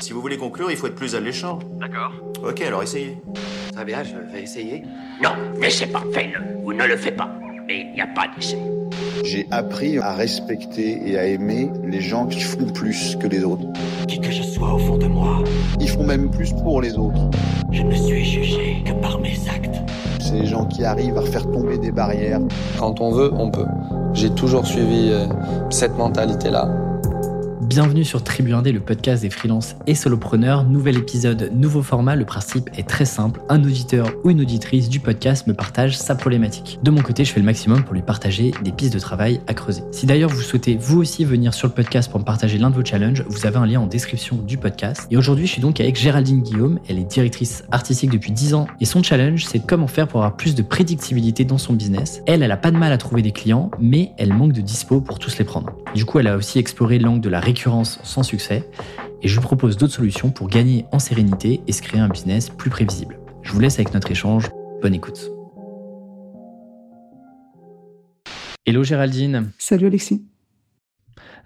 Si vous voulez conclure, il faut être plus alléchant. D'accord. Ok, alors essayez. Très bien, je vais essayer. Non, n'essaie pas, fais-le, ou ne le fais pas. Mais il n'y a pas d'essai. J'ai appris à respecter et à aimer les gens qui font plus que les autres. Qui que je sois au fond de moi, Ils font même plus pour les autres. je ne suis jugé que par mes actes. C'est les gens qui arrivent à faire tomber des barrières. Quand on veut, on peut. J'ai toujours suivi euh, cette mentalité-là. Bienvenue sur Tribu Indé, le podcast des freelances et solopreneurs. Nouvel épisode, nouveau format. Le principe est très simple. Un auditeur ou une auditrice du podcast me partage sa problématique. De mon côté, je fais le maximum pour lui partager des pistes de travail à creuser. Si d'ailleurs vous souhaitez vous aussi venir sur le podcast pour me partager l'un de vos challenges, vous avez un lien en description du podcast. Et aujourd'hui, je suis donc avec Géraldine Guillaume. Elle est directrice artistique depuis 10 ans et son challenge, c'est comment faire pour avoir plus de prédictibilité dans son business. Elle, elle a pas de mal à trouver des clients, mais elle manque de dispo pour tous les prendre. Du coup, elle a aussi exploré l'angle de la récurrence sans succès et je vous propose d'autres solutions pour gagner en sérénité et se créer un business plus prévisible. Je vous laisse avec notre échange. Bonne écoute. Hello Géraldine, Salut Alexis.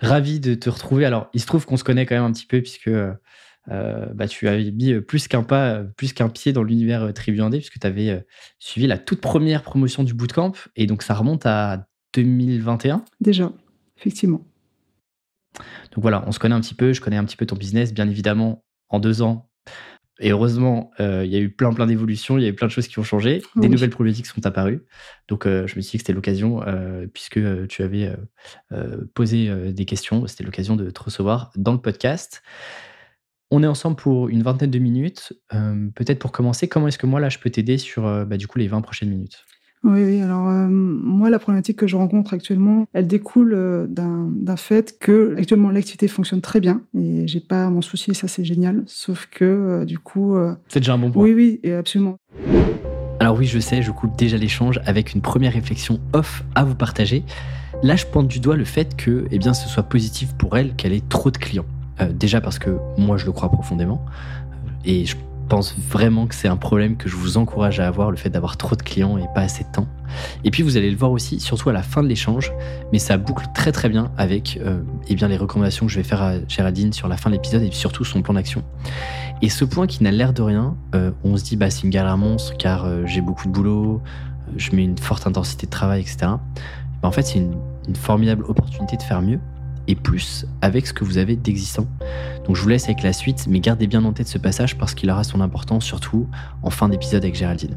ravi de te retrouver. Alors, il se trouve qu'on se connaît quand même un petit peu puisque euh, bah, tu avais mis plus qu'un pas, euh, plus qu'un pied dans l'univers euh, Tribu Indé puisque tu avais euh, suivi la toute première promotion du bootcamp et donc ça remonte à 2021. Déjà, effectivement. Donc voilà, on se connaît un petit peu, je connais un petit peu ton business, bien évidemment, en deux ans. Et heureusement, euh, il y a eu plein, plein d'évolutions, il y a eu plein de choses qui ont changé, des nouvelles problématiques sont apparues. Donc euh, je me suis dit que c'était l'occasion, euh, puisque tu avais posé des questions, c'était l'occasion de te recevoir dans le podcast. On est ensemble pour une vingtaine de minutes. Peut-être pour commencer, comment est-ce que moi, là, je peux t'aider sur bah, du coup les 20 prochaines minutes? Oui, oui. Alors, euh, moi, la problématique que je rencontre actuellement, elle découle euh, d'un fait que, actuellement, l'activité fonctionne très bien et j'ai pas à m'en soucier, ça c'est génial. Sauf que, euh, du coup, euh, C'est déjà un bon point. oui, oui, et absolument. Alors oui, je sais, je coupe déjà l'échange avec une première réflexion off à vous partager. Là, je pointe du doigt le fait que eh bien, ce soit positif pour elle qu'elle ait trop de clients. Euh, déjà parce que moi, je le crois profondément. Et je pense vraiment que c'est un problème que je vous encourage à avoir, le fait d'avoir trop de clients et pas assez de temps. Et puis, vous allez le voir aussi, surtout à la fin de l'échange, mais ça boucle très très bien avec euh, eh bien, les recommandations que je vais faire à Géraldine sur la fin de l'épisode et surtout son plan d'action. Et ce point qui n'a l'air de rien, euh, on se dit bah c'est une galère monstre car euh, j'ai beaucoup de boulot, je mets une forte intensité de travail, etc. Bah, en fait, c'est une formidable opportunité de faire mieux et plus avec ce que vous avez d'existant. Donc je vous laisse avec la suite, mais gardez bien en tête ce passage parce qu'il aura son importance, surtout en fin d'épisode avec Géraldine.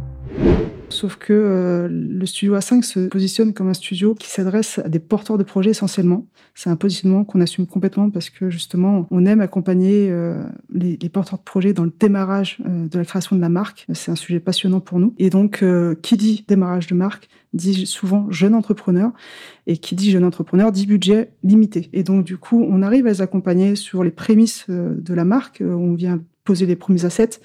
Sauf que euh, le studio A5 se positionne comme un studio qui s'adresse à des porteurs de projets essentiellement. C'est un positionnement qu'on assume complètement parce que justement, on aime accompagner euh, les, porteurs de projets dans le démarrage euh, de la création de la marque. C'est un sujet passionnant pour nous. Et donc, qui dit démarrage de marque dit souvent jeune entrepreneur. Et qui dit jeune entrepreneur dit budget limité. Et donc, du coup, on arrive à les accompagner sur les prémices euh, de la marque. Euh, On vient poser les premiers assets.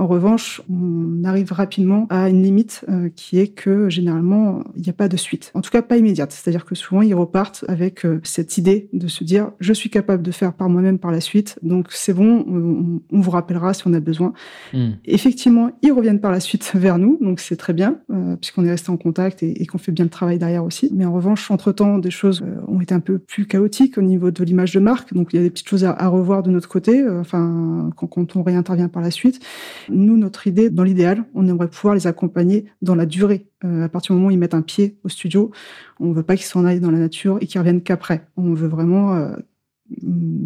En revanche, on arrive rapidement à une limite euh, qui est que généralement, il n'y a pas de suite. En tout cas, pas immédiate. C'est-à-dire que souvent, ils repartent avec euh, cette idée de se dire, je suis capable de faire par moi-même par la suite. Donc, c'est bon, on, on vous rappellera si on a besoin. Hmm. Effectivement, ils reviennent par la suite vers nous, donc c'est très bien, euh, puisqu'on est resté en contact et, et qu'on fait bien le travail derrière aussi. Mais en revanche, entre-temps, des choses ont été un peu plus chaotiques au niveau de l'image de marque, donc il y a des petites choses à, à revoir de notre côté, enfin, quand, quand on réintervient par la suite. Nous, notre idée, dans l'idéal, on aimerait pouvoir les accompagner dans la durée. Euh, à partir du moment où ils mettent un pied au studio, on veut pas qu'ils s'en aillent dans la nature et qu'ils reviennent qu'après. On veut vraiment euh,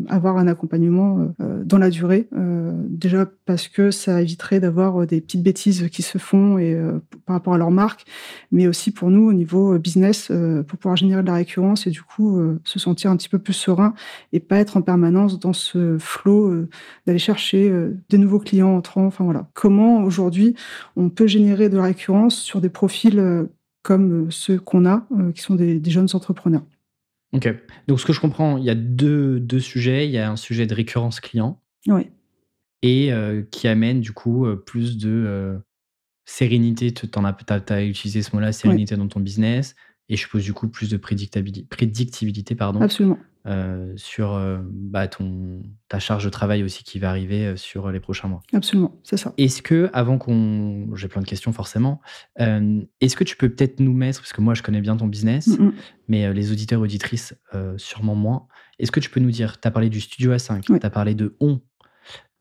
avoir un accompagnement euh, dans la durée. Euh, déjà parce que ça éviterait d'avoir euh, des petites bêtises qui se font et euh, par rapport à leur marque, mais aussi pour nous au niveau euh, business euh, pour pouvoir générer de la récurrence et du coup euh, se sentir un petit peu plus serein et pas être en permanence dans ce flot euh, d'aller chercher euh, des nouveaux clients entrants. Enfin voilà. Comment aujourd'hui on peut générer de la récurrence sur des profils euh, comme euh, ceux qu'on a, euh, qui sont des, des jeunes entrepreneurs? Ok. Donc ce que je comprends, il y a deux, deux sujets. Il y a un sujet de récurrence client Oui. et euh, qui amène du coup euh, plus de euh, sérénité. Tu as, utilisé ce mot-là, sérénité dans ton business. Et je suppose du coup plus de prédictabilité, prédictibilité pardon, Absolument. Euh, sur euh, bah, ton, ta charge de travail aussi qui va arriver euh, sur les prochains mois. Absolument. C'est ça. Est-ce que, avant qu'on. J'ai plein de questions forcément. Est-ce que tu peux peut-être nous mettre, parce que moi je connais bien ton business, Mm, mm. mais les auditeurs auditrices euh, sûrement moins. Est-ce que tu peux nous dire, tu as parlé du studio A5, Oui. tu as parlé de on,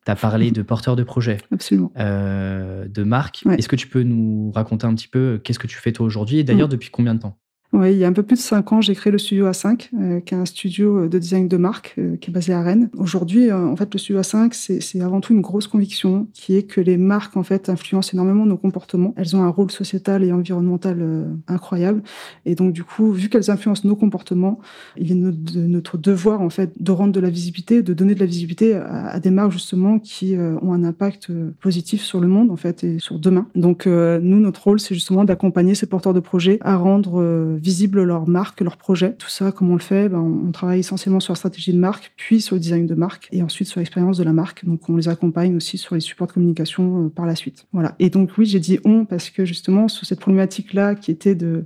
Tu as parlé de porteur de projet, Absolument. euh, de marque. Ouais. Est-ce que tu peux nous raconter un petit peu qu'est-ce que tu fais toi aujourd'hui et d'ailleurs Mm. depuis combien de temps? Oui, il y a un peu plus de cinq ans, j'ai créé le studio A5, euh, qui est un studio de design de marque euh, qui est basé à Rennes. Aujourd'hui, euh, en fait, le studio A5, c'est avant tout une grosse conviction qui est que les marques, en fait, influencent énormément nos comportements. Elles ont un rôle sociétal et environnemental euh, incroyable. Et donc, du coup, vu qu'elles influencent nos comportements, il est de notre devoir, en fait, de rendre de la visibilité, de donner de la visibilité à, à des marques, justement, qui euh, ont un impact euh, positif sur le monde, en fait, et sur demain. Donc, euh, nous, notre rôle, c'est justement d'accompagner ces porteurs de projets à rendre euh, visible leur marque, leur projet. Tout ça, comment on le fait? Ben, On travaille essentiellement sur la stratégie de marque, puis sur le design de marque, et ensuite sur l'expérience de la marque. Donc, on les accompagne aussi sur les supports de communication euh, par la suite. Voilà. Et donc, oui, j'ai dit on parce que justement, sur cette problématique-là, qui était de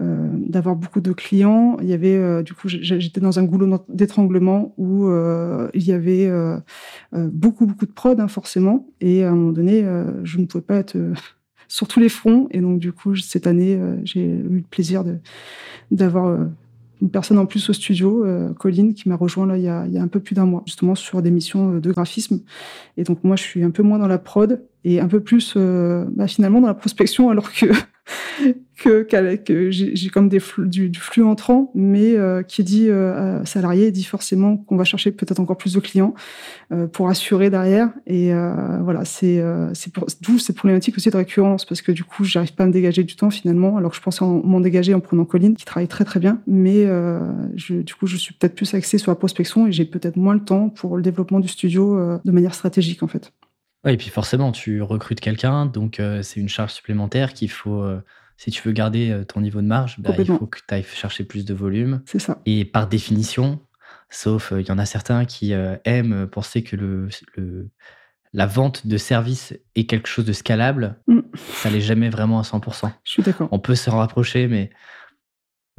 euh, d'avoir beaucoup de clients. Il y avait, euh, du coup, j'étais dans un goulot d'étranglement où il y avait beaucoup, beaucoup de prod, hein, forcément. Et à un moment donné, je ne pouvais pas être sur tous les fronts. Et donc, du coup, cette année, euh, j'ai eu le plaisir d'avoir euh, une personne en plus au studio, euh, Colline, qui m'a rejoint là il y, a, il y a un peu plus d'un mois, justement sur des missions de graphisme. Et donc moi, je suis un peu moins dans la prod et un peu plus euh, bah, finalement dans la prospection, alors que que, qu'avec- que j'ai comme des flux, du, du flux entrant, mais euh, qui dit euh, salarié dit forcément qu'on va chercher peut-être encore plus de clients euh, pour assurer derrière. Et euh, voilà, c'est euh, c'est d'où cette problématique aussi de récurrence parce que du coup, j'arrive pas à me dégager du temps finalement, alors que je pensais en- m'en dégager en prenant Colline qui travaille très très bien, mais je, du coup, je suis peut-être plus axée sur la prospection et j'ai peut-être moins le temps pour le développement du studio de manière stratégique en fait. Ouais, et puis forcément, tu recrutes quelqu'un, donc euh, c'est une charge supplémentaire qu'il faut. euh, si tu veux garder euh, ton niveau de marge, bah, il Complètement. faut que tu ailles chercher plus de volume. C'est ça. Et par définition, sauf euh, il y en a certains qui euh, aiment penser que le, le- la vente de services est quelque chose de scalable, Mm. ça l'est jamais vraiment à 100%. Je suis d'accord. On peut s'en rapprocher, mais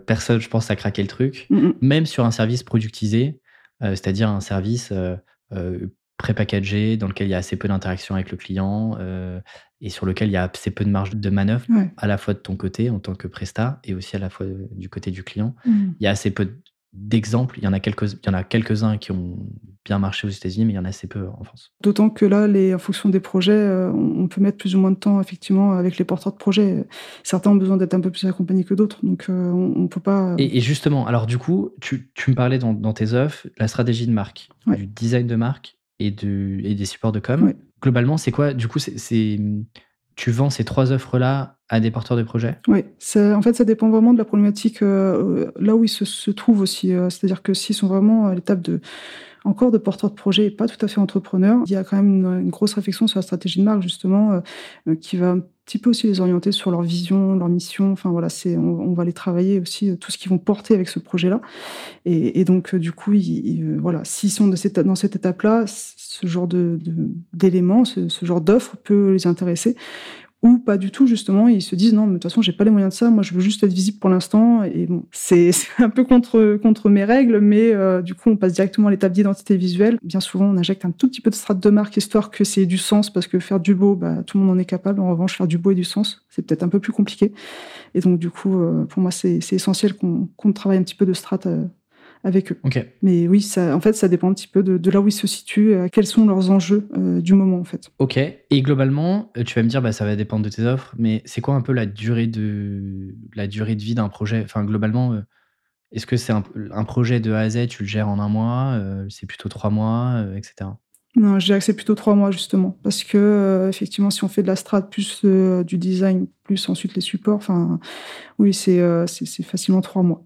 personne, je pense, a craqué le truc. Mm, mm. Même sur un service productisé, euh, c'est-à-dire un service euh, euh, pré-packagé dans lequel il y a assez peu d'interaction avec le client euh, et sur lequel il y a assez peu de marge de manœuvre, Ouais. à la fois de ton côté en tant que presta et aussi à la fois du côté du client. Mm. Il y a assez peu d'exemples. Il y en a quelques, il y en a quelques-uns qui ont bien marché aux États-Unis, mais il y en a assez peu en France. D'autant que là, les, en fonction des projets, euh, on, peut mettre plus ou moins de temps effectivement avec les porteurs de projets. Certains ont besoin d'être un peu plus accompagnés que d'autres, donc euh, on, on peut pas. Et, et justement, alors du coup, tu, tu me parlais dans, dans tes offres la stratégie de marque, Ouais. du design de marque et, de, et des supports de com. Ouais. Globalement, c'est quoi Du coup, c'est, tu vends ces trois offres-là à des porteurs de projets? Oui, en fait, ça dépend vraiment de la problématique euh, là où ils se, se trouvent aussi. euh, C'est-à-dire que s'ils sont vraiment à l'étape de encore de porteurs de projet et pas tout à fait entrepreneurs, il y a quand même une, une grosse réflexion sur la stratégie de marque justement euh, euh, qui va petit peu aussi les orienter sur leur vision, leur mission. Enfin voilà, c'est on, va les travailler aussi euh, tout ce qu'ils vont porter avec ce projet-là. Et, donc euh, du coup, ils, euh, voilà, s'ils sont dans cette étape-là, ce genre de d'éléments, ce, ce genre d'offres peut les intéresser ou pas du tout justement ils se disent non mais de toute façon j'ai pas les moyens de ça moi je veux juste être visible pour l'instant et bon c'est un peu contre contre mes règles mais euh, du coup on passe directement à l'étape d'identité visuelle. Bien souvent on injecte un tout petit peu de strate de marque histoire que c'est du sens parce que faire du beau bah, tout le monde en est capable. En revanche faire du beau et du sens c'est peut-être un peu plus compliqué. Et donc du coup euh, pour moi c'est essentiel qu'on qu'on travaille un petit peu de strate euh, avec eux mais oui ça en fait ça dépend un petit peu de, de là où ils se situent euh, quels sont leurs enjeux euh, du moment en fait Ok. Et globalement, euh, tu vas me dire, bah, ça va dépendre de tes offres, mais c'est quoi un peu la durée de, la durée de vie d'un projet? Enfin, globalement, est-ce que c'est un, un projet de A à Z, tu le gères en un mois euh, C'est plutôt trois mois, euh, etc. Non, je dirais que c'est plutôt trois mois justement, parce que euh, effectivement, si on fait de la strat plus euh, du design, plus ensuite les supports, enfin, oui, c'est euh, c'est facilement trois mois,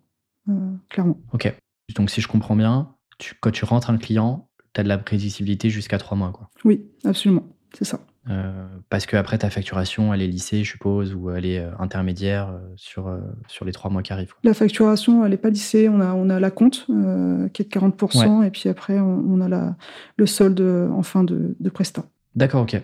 clairement. Ok. Donc, si je comprends bien, tu, quand tu rentres un client, tu as de la prévisibilité jusqu'à trois mois, quoi. Oui, absolument, c'est ça. Euh, parce que après ta facturation, elle est lissée, je suppose, ou elle est euh, intermédiaire euh, sur, sur les trois mois qui arrivent. quoi. La facturation, elle n'est pas lissée. On a, on a la compte qui est de 40%, et puis après, on, on a la, le solde en fin de, de prestat. D'accord, ok.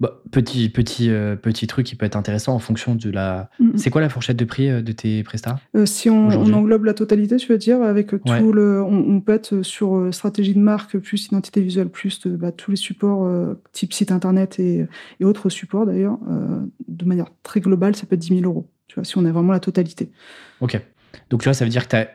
Bah, petit, petit, euh, petit truc qui peut être intéressant en fonction de la. C'est quoi la fourchette de prix euh, de tes prestats Euh, si on, englobe la totalité, tu veux dire, avec tout Ouais. le, on, on peut être sur stratégie de marque, plus identité visuelle, plus de, bah, tous les supports type site internet et, et autres supports d'ailleurs, de manière très globale, ça peut être 10 000 euros. Tu vois, si on a vraiment la totalité. Ok. Donc tu vois, ça veut dire que tu as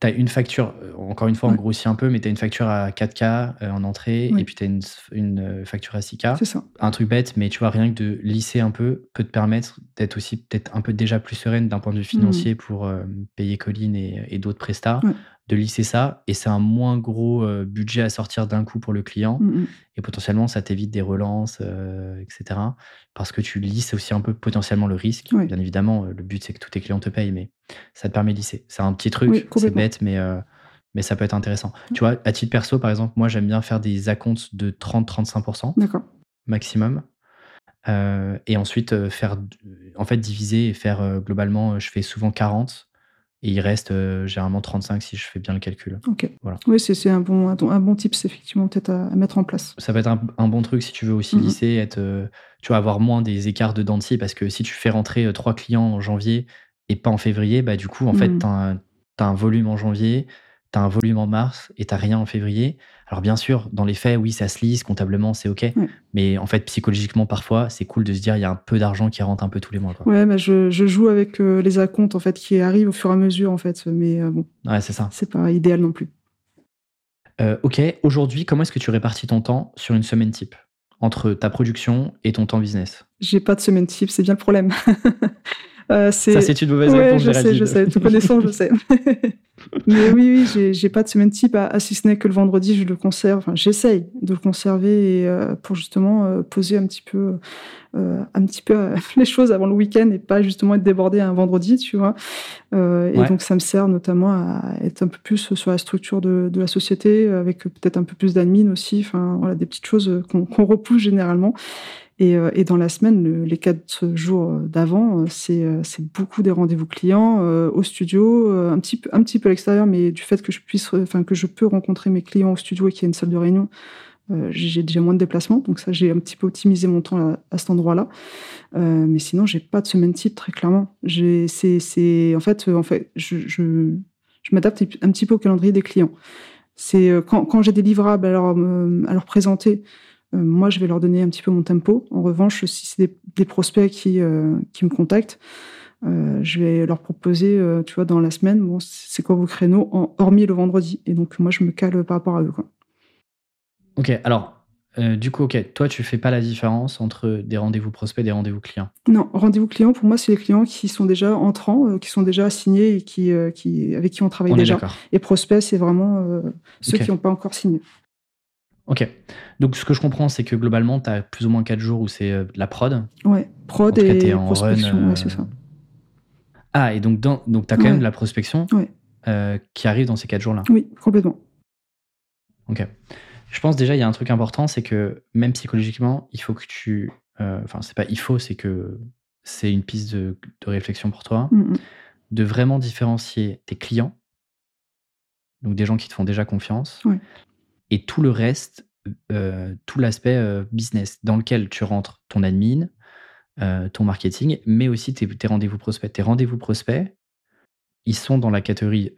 tu as une facture, euh, encore une fois, on Ouais. grossit un peu, mais tu as une facture à 4K euh, en entrée Oui. et puis tu as une, une, euh, facture à 6K. C'est ça. Un truc bête, mais tu vois, rien que de lisser un peu peut te permettre d'être aussi peut-être un peu déjà plus sereine d'un point de vue financier pour euh, payer Colline et, et d'autres prestats. Ouais. De lisser ça, et c'est un moins gros euh, budget à sortir d'un coup pour le client. Mm, mm. Et potentiellement, ça t'évite des relances, euh, etc. Parce que tu lisses aussi un peu potentiellement le risque. Oui. Bien évidemment, euh, le but, c'est que tous tes clients te payent, mais ça te permet de lisser. C'est un petit truc, Oui, c'est bête, mais, euh, mais ça peut être intéressant. Tu vois, à titre perso, par exemple, moi, j'aime bien faire des acomptes de 30-35% D'accord. maximum. Et ensuite, faire, en fait, diviser et faire globalement, je fais souvent 40. Et il reste euh, généralement 35 si je fais bien le calcul. Ok. Voilà. Oui, c'est un bon, un, bon- un bon tips, effectivement, peut-être à, à mettre en place. ça va être un, un bon truc si tu veux aussi Mhm. lisser, être, euh, tu vas avoir moins des écarts de dentier parce que si tu fais rentrer euh, trois clients en janvier et pas en février, bah du coup, en fait, Mhm. tu as, un volume en janvier, tu as un volume en mars et tu rien en février. Alors bien sûr, dans les faits, oui, ça se lise, comptablement, c'est OK. Mais en fait, psychologiquement, parfois, c'est cool de se dire, il y a un peu d'argent qui rentre un peu tous les mois. Quoi. Ouais, bah, je, je joue avec euh, les acomptes, en fait, qui arrivent au fur et à mesure, en fait. Mais euh, bon, Ouais, c'est ça. c'est pas idéal non plus. Euh, ok, aujourd'hui, comment est-ce que tu répartis ton temps sur une semaine type? Entre ta production et ton temps business? J'ai pas de semaine type, c'est bien le problème. Euh, Ça, c'est une mauvaise Ouais, réponse, je sais, je sais, te connaissant, je sais. Mais oui, oui, j'ai- pas de semaine type, à, à si ce n'est que le vendredi, je le conserve. Enfin, j'essaye de le conserver et, euh, pour justement euh, poser un petit peu, euh, un petit peu les choses avant le week-end et pas justement être débordé un vendredi, tu vois. Et donc, ça me sert notamment à être un peu plus sur la structure de, de la société, avec peut-être un peu plus d'admin aussi. Enfin, voilà, des petites choses qu'on qu'on repousse généralement. Et, euh, et dans la semaine, le- les quatre jours d'avant, euh, c'est euh, c'est beaucoup des rendez-vous clients euh, au studio, un petit peu, un petit peu à l'extérieur, mais du fait que je puisse, enfin que je peux rencontrer mes clients au studio et qu'il y a une salle de réunion, euh, j'ai déjà moins de déplacements. Donc ça, j'ai un petit peu optimisé mon temps à, à cet endroit-là. Euh, mais sinon, j'ai pas de semaine type très clairement. C'est, en fait, en fait, je, je, je m'adapte un petit peu au calendrier des clients. C'est quand, quand j'ai des livrables à leur, à leur présenter. Euh, moi, je vais leur donner un petit peu mon tempo. En revanche, si c'est des, des prospects qui, euh, qui me contactent, euh, je vais leur proposer, euh, tu vois, dans la semaine, bon, c'est quoi vos créneaux, en- hormis le vendredi? Et donc, moi, je me cale par rapport à eux. Quoi. Ok, alors, euh, du coup, ok, toi, tu fais pas la différence entre des rendez-vous prospects et des rendez-vous clients? Non, rendez-vous client, pour moi, c'est les clients qui sont déjà entrants, qui sont déjà assignés et qui, qui, avec qui on travaille On déjà. Et prospects, c'est vraiment ceux qui n'ont pas encore signé. Ok. Donc, ce que je comprends, c'est que globalement, tu as plus ou moins 4 jours où c'est euh, de la prod. Ouais, prod En cas, et t'es en prospection, run, euh, ouais, c'est ça. Ah, et donc, dans, donc tu as quand Ouais. même de la prospection Ouais. euh, qui arrive dans ces 4 jours-là. Oui, complètement. Ok. Je pense déjà, il y a un truc important, c'est que même psychologiquement, il faut que tu. euh, Enfin, c'est pas il faut, c'est que c'est une piste de, de réflexion pour toi, Mm, mm. de vraiment différencier tes clients, donc des gens qui te font déjà confiance, Ouais. Et tout le reste, euh, tout l'aspect euh, business, dans lequel tu rentres ton admin, euh, ton marketing, mais aussi tes, tes rendez-vous prospects. Tes rendez-vous prospects, ils sont dans la catégorie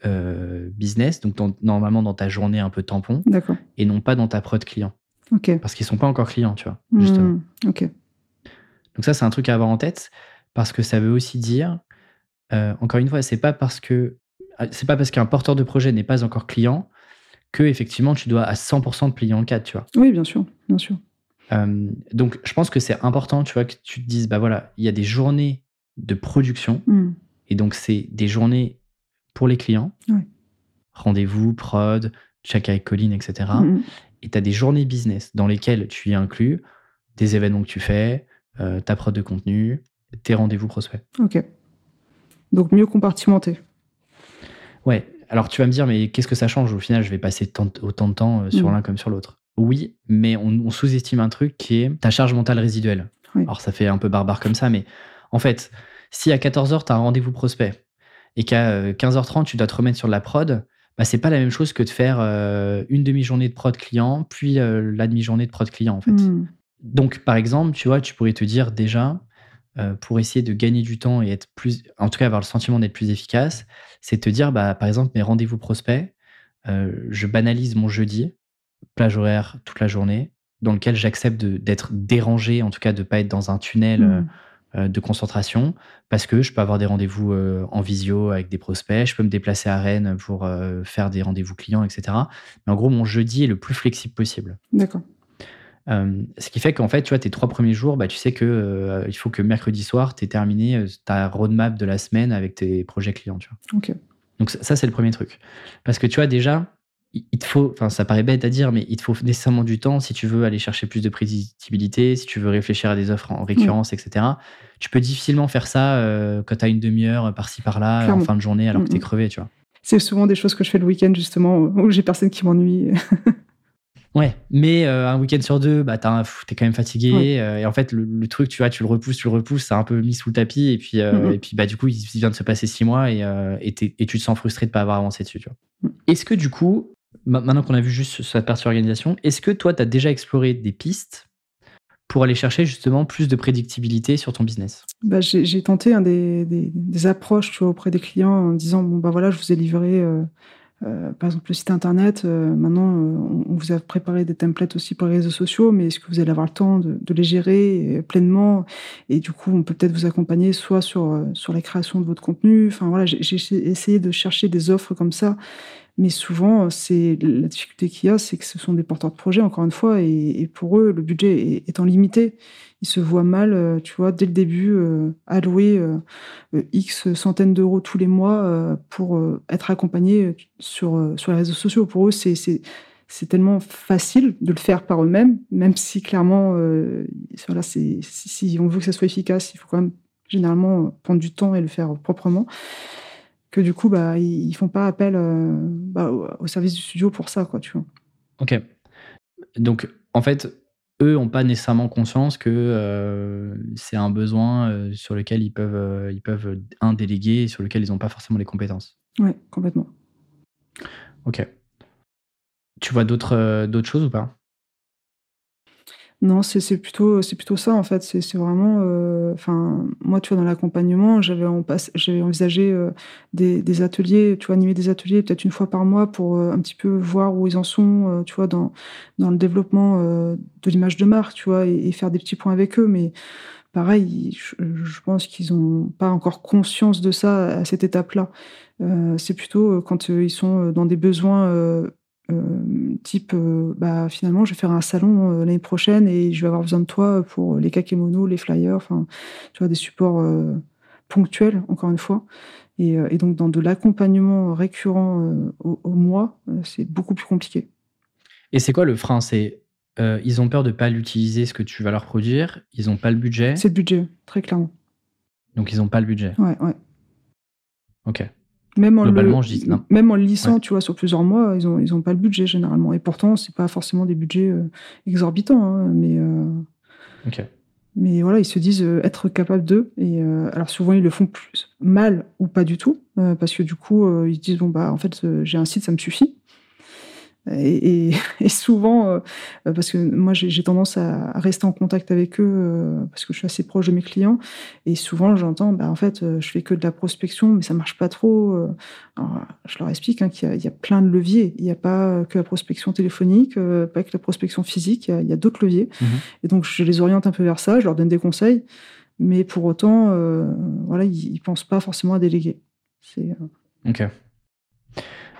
business, donc dans- normalement dans ta journée un peu tampon, D'accord. et non pas dans ta prod client. Ok. Parce qu'ils sont pas encore clients, tu vois, justement. Mm, ok. Donc ça, c'est un truc à avoir en tête, parce que ça veut aussi dire, encore une fois, c'est pas parce que c'est pas parce qu'un porteur de projet n'est pas encore client que effectivement tu dois à 100% te plier en quatre, tu vois. Oui, bien sûr, bien sûr. Euh, donc je pense que c'est important, tu vois, que tu te dises, bah voilà, il y a des journées de production, Mm. et donc c'est des journées pour les clients, rendez-vous, prod, check avec Colline, etc. Mm. Et tu as des journées business dans lesquelles tu y inclus des événements que tu fais, euh, ta prod de contenu, tes rendez-vous prospects. Ok. Donc mieux compartimenter. Ouais, alors tu vas me dire, mais qu'est-ce que ça change? Au final, je vais passer tant- autant de temps euh, sur Mm. l'un comme sur l'autre. Oui, mais on, on sous-estime un truc qui est ta charge mentale résiduelle. Oui. Alors ça fait un peu barbare comme ça, mais en fait, si à 14h, tu as un rendez-vous prospect et qu'à euh, 15h30, tu dois te remettre sur de la prod, bah, c'est pas la même chose que de faire euh, une demi-journée de prod client, puis euh, la demi-journée de prod client, en fait. Mm. Donc, par exemple, tu vois, tu pourrais te dire déjà, euh, pour essayer de gagner du temps et être plus, en tout cas avoir le sentiment d'être plus efficace, c'est te dire, bah, par exemple, mes rendez-vous prospects, euh, je banalise mon jeudi, plage horaire toute la journée, dans lequel j'accepte de- d'être dérangé, en tout cas de pas être dans un tunnel euh, Mm. euh, de concentration parce que je peux avoir des rendez-vous euh, en visio avec des prospects, je peux me déplacer à Rennes pour euh, faire des rendez-vous clients, etc. Mais en gros, mon jeudi est le plus flexible possible. D'accord. Euh, ce qui fait qu'en fait, tu vois, tes trois premiers jours, bah, tu sais que euh, il faut que mercredi soir, tu aies terminé euh, ta roadmap de la semaine avec tes projets clients. Tu vois. Donc ça, ça, c'est le premier truc. Parce que tu vois, déjà, il il te faut, enfin ça paraît bête à dire, mais il te faut nécessairement du temps si tu veux aller chercher plus de prédictibilité, si tu veux réfléchir à des offres en récurrence, etc. Tu peux difficilement faire ça euh, quand tu as une demi-heure par-ci par-là en fin de journée alors que Mm, tu es mm. crevé, tu vois. C'est souvent des choses que je fais le week-end, justement, où j'ai personne qui m'ennuie. Ouais, mais euh, un week-end sur deux, bah, t'es quand même fatigué. Ouais. euh, et en fait, le, le truc, tu vois, tu le repousses, tu le repousses, c'est un peu mis sous le tapis. Et puis, euh, Mhm. et puis bah, du coup, il, il vient de se passer six mois et, et, t'es- et tu te sens frustré de pas avoir avancé dessus. Tu vois. Mhm. Est-ce que du coup, ma- maintenant qu'on a vu juste cette partie organisation, est-ce que toi, tu as déjà exploré des pistes pour aller chercher justement plus de prédictibilité sur ton business? Bah, j'ai j'ai tenté hein, des, des- des approches tu vois, auprès des clients en disant bon bah voilà je vous ai livré euh, par exemple le site internet euh, maintenant euh, on, vous a préparé des templates aussi pour les réseaux sociaux mais est-ce que vous allez avoir le temps de, de les gérer euh, pleinement? Et du coup on peut peut-être vous accompagner soit sur euh, sur la création de votre contenu. Enfin voilà j'ai essayé de chercher des offres comme ça mais souvent, c'est la difficulté qu'il y a, c'est que ce sont des porteurs de projets, encore une fois, et, pour eux, le budget étant limité, ils se voient mal, euh, tu vois, dès le début, euh, allouer euh, X centaines d'euros tous les mois pour être accompagnés sur, sur les réseaux sociaux. Pour eux, c'est c'est- tellement facile de le faire par eux-mêmes, même si clairement, voilà, si, si on veut que ça soit efficace, il faut quand même généralement prendre du temps et le faire proprement que du coup, bah, ils, font pas appel euh, bah, au, service du studio pour ça, quoi, tu vois. Ok. Donc, en fait, eux n'ont pas nécessairement conscience que euh, c'est un besoin euh, sur lequel ils peuvent, ils peuvent un déléguer et sur lequel ils n'ont pas forcément les compétences. Ouais, complètement. Ok. Tu vois d'autres d'autres choses ou pas? Non, c'est plutôt, plutôt ça, en fait. C'est vraiment. euh, Enfin, moi, tu vois, dans l'accompagnement, j'avais en envisagé euh, des, des ateliers, tu vois, animer des ateliers peut-être une fois par mois pour euh, un petit peu voir où ils en sont, tu vois, dans, dans le développement de l'image de marque, tu vois, et, faire des petits points avec eux. Mais pareil, je, je pense qu'ils n'ont pas encore conscience de ça à cette étape-là. C'est plutôt quand ils sont dans des besoins type, euh, bah, finalement, je vais faire un salon euh, l'année prochaine et je vais avoir besoin de toi pour les kakémonos, les flyers, enfin, tu vois, des supports euh, ponctuels, encore une fois. Et, euh, et donc, dans de l'accompagnement récurrent euh, au, au mois, euh, c'est beaucoup plus compliqué. Et c'est quoi le frein? C'est euh, ils ont peur de pas l'utiliser ce que tu vas leur produire, ils n'ont pas le budget, C'est le budget, très clairement. donc ils n'ont pas le budget. Ouais, ouais. Ok. Même en, Globalement, le, je dis non. même en le lissant, Ouais. tu vois, sur plusieurs mois, ils n'ont ils ont pas le budget généralement. Et pourtant, c'est pas forcément des budgets euh, exorbitants, hein, mais, euh, mais voilà, ils se disent euh, être capables d'eux. Et euh, alors souvent, ils le font plus mal ou pas du tout, parce que du coup, ils se disent bon bah en fait, j'ai un site, ça me suffit. Et, et- et souvent, euh, parce que moi j'ai tendance à rester en contact avec eux euh, parce que je suis assez proche de mes clients, et souvent j'entends, bah, en fait, euh, je fais que de la prospection, mais ça marche pas trop. Alors, je leur explique hein, qu'il y, a- il y a plein de leviers. Il n'y a pas que la prospection téléphonique, pas que la prospection physique, il y a, d'autres leviers. Mhm. Et donc je les oriente un peu vers ça, je leur donne des conseils, mais pour autant, euh, voilà, ils, ils pensent pas forcément à déléguer. Euh, Ok.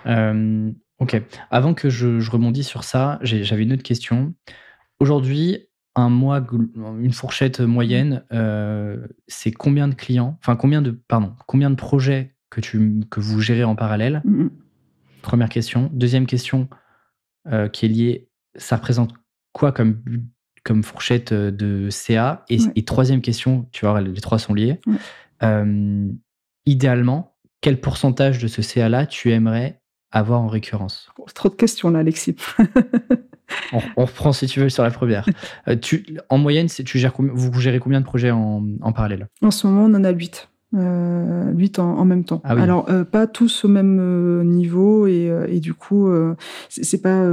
Euh, ok. Avant que je, je rebondisse sur ça, j'avais une autre question. Aujourd'hui, un mois, une fourchette moyenne, euh, c'est combien de clients, enfin combien de, pardon, combien de projets que, tu, que vous gérez en parallèle? Mm, mm. Première question. Deuxième question euh, qui est liée, ça représente quoi comme, comme fourchette euh, de CA et, Ouais. et troisième question, tu vois, les trois sont liés. Ouais. Euh, idéalement, quel pourcentage de ce CA-là tu aimerais avoir en récurrence trop de questions là, Alexis. on, on reprend si tu veux sur la première. Euh, tu, en moyenne, tu gères combien- vous gérez combien de projets en, en parallèle? En ce moment, on en a 8. Euh, 8 en, en même temps. Ah oui. Alors, euh, pas tous au même euh, niveau et, et du coup, c'est pas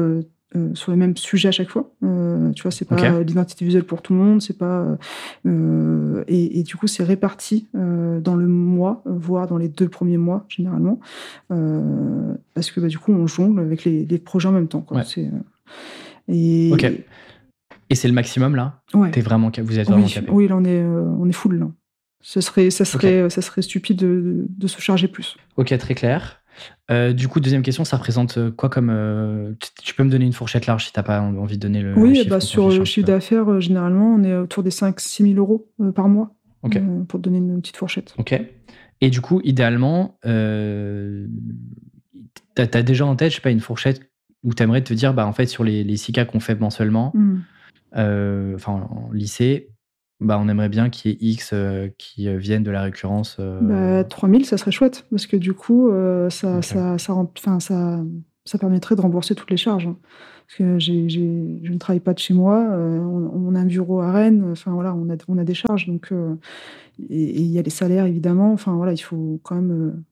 euh, sur le même sujet à chaque fois. Euh, tu vois, c'est pas l'identité visuelle pour tout le monde, c'est pas. euh, et, et du coup, c'est réparti dans le mois, voire dans les deux premiers mois généralement, parce que bah, du coup, on jongle avec les, les projets en même temps. Quoi. Ouais. Et, Ok. Et c'est le maximum là? Ouais. T'es vraiment, Vous êtes vraiment Oui, capé oui, là, on est, on est full là. Ce serait, ça serait, ça serait stupide de, de se charger plus. Ok, très clair. Euh, du coup, deuxième question, ça représente euh, quoi comme. euh, tu, tu peux me donner une fourchette large si t'as pas envie de donner le. Oui, chiffre, bah, sur le chiffre d'affaires, euh, généralement, on est autour des 5-6 000 euros par mois. Pour te donner une petite fourchette. Ok. Et du coup, idéalement, t'as as déjà en tête, je sais pas, une fourchette où t'aimerais te dire, bah en fait, sur les, les 6 cas qu'on fait mensuellement, Hmm. enfin en lycée, bah on aimerait bien qu'il y ait X euh, qui euh, viennent de la récurrence. euh, Bah, 3000, ça serait chouette, parce que du coup, ça, ça, ça, rem- enfin, ça, ça permettrait de rembourser toutes les charges. hein. Parce que je ne travaille pas de chez moi, on, on a un bureau à Rennes, enfin voilà, on a, on a des charges, donc et il y a les salaires évidemment, enfin voilà, il faut quand même.